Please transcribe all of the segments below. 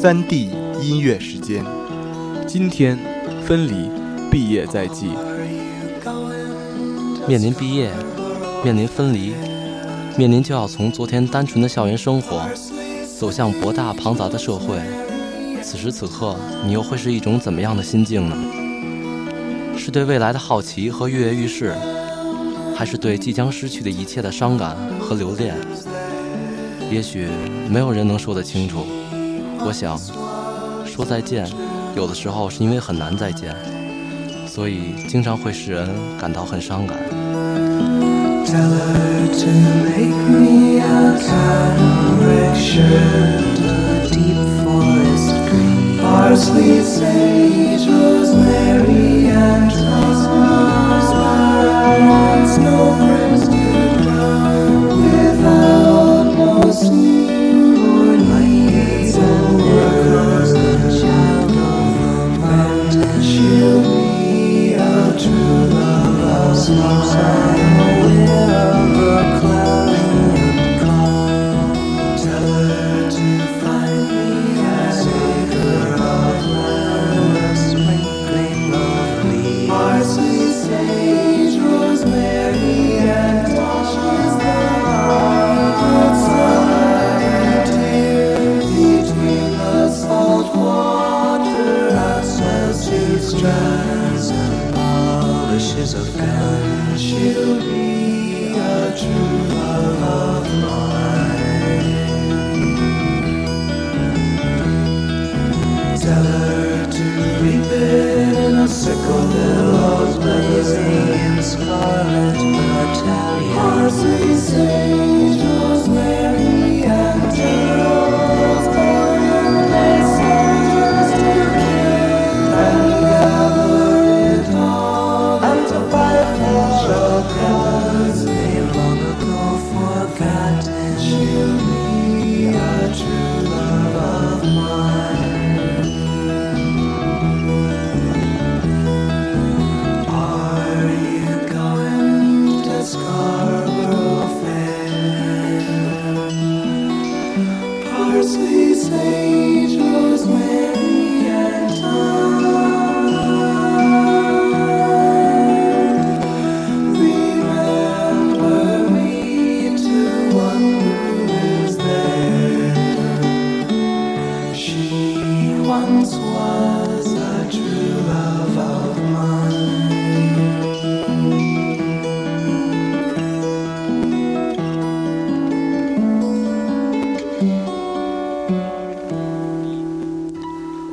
三 D 音乐时间。今天，分离，毕业在即。面临毕业，面临分离，面临就要从昨天单纯的校园生活，走向博大庞杂的社会。此时此刻，你又会是一种怎么样的心境呢？是对未来的好奇和跃跃欲试，还是对即将失去的一切的伤感和留恋？也许没有人能说得清楚。我想，说再见，有的时候是因为很难再见，所以经常会使人感到很伤感。parsley, strands and polishes of gun. She'll be a true love of mine. Tell her to reap it in a sickle.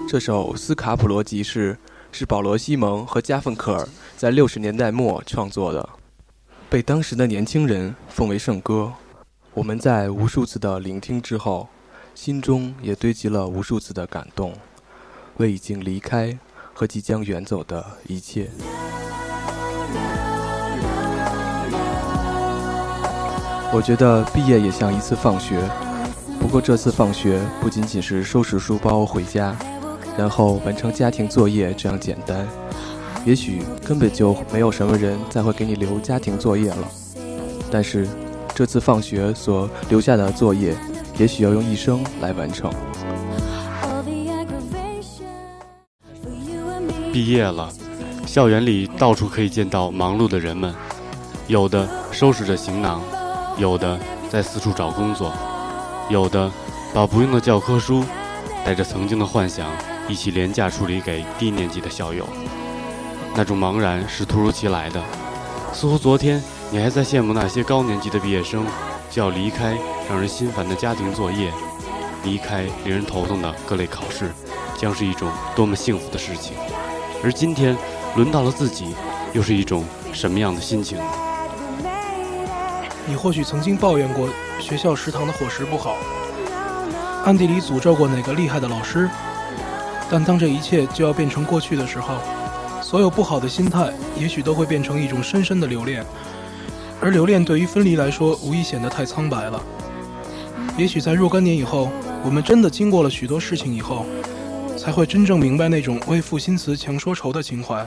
这首《斯卡普罗集市》是保罗·西蒙和加芬克尔在六十年代末创作的，被当时的年轻人奉为圣歌。我们在无数次的聆听之后，心中也堆积了无数次的感动，为已经离开和即将远走的一切。我觉得毕业也像一次放学，不过这次放学不仅仅是收拾书包回家。然后完成家庭作业这样简单，也许根本就没有什么人再会给你留家庭作业了。但是，这次放学所留下的作业，也许要用一生来完成。毕业了，校园里到处可以见到忙碌的人们，有的收拾着行囊，有的在四处找工作，有的把不用的教科书，带着曾经的幻想。一起廉价处理给低年级的校友，那种茫然是突如其来的，似乎昨天你还在羡慕那些高年级的毕业生就要离开让人心烦的家庭作业，离开令人头痛的各类考试，将是一种多么幸福的事情。而今天轮到了自己，又是一种什么样的心情？你或许曾经抱怨过学校食堂的伙食不好，暗地里诅咒过哪个厉害的老师。但当这一切就要变成过去的时候，所有不好的心态也许都会变成一种深深的留恋，而留恋对于分离来说，无疑显得太苍白了。也许在若干年以后，我们真的经过了许多事情以后，才会真正明白那种为赋新词强说愁的情怀。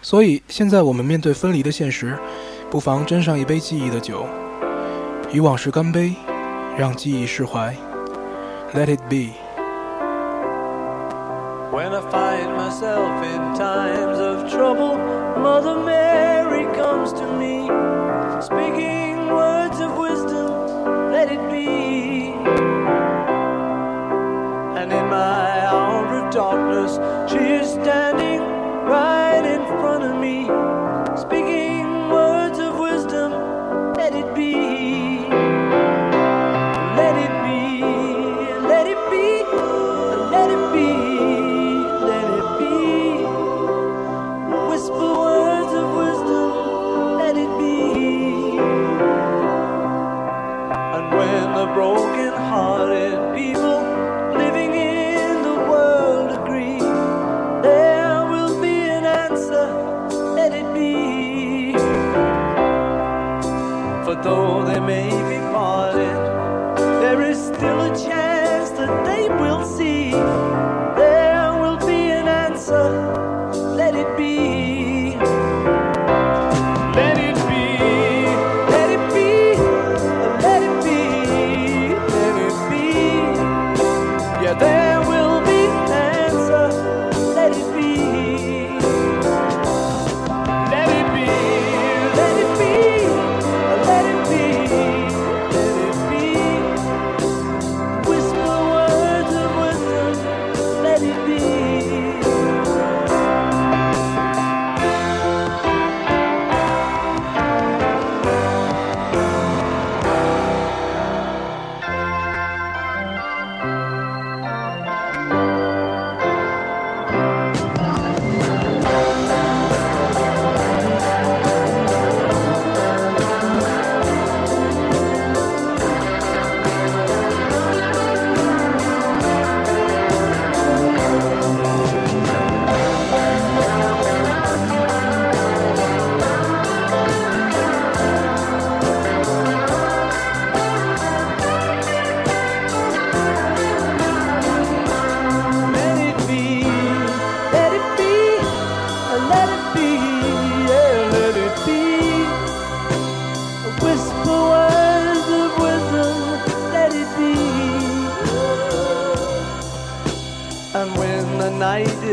所以，现在我们面对分离的现实，不妨斟上一杯记忆的酒，与往事干杯，让记忆释怀。Let it be。When I find myself in times of trouble, Mother. though they may be parted, there is still a chance that they will see.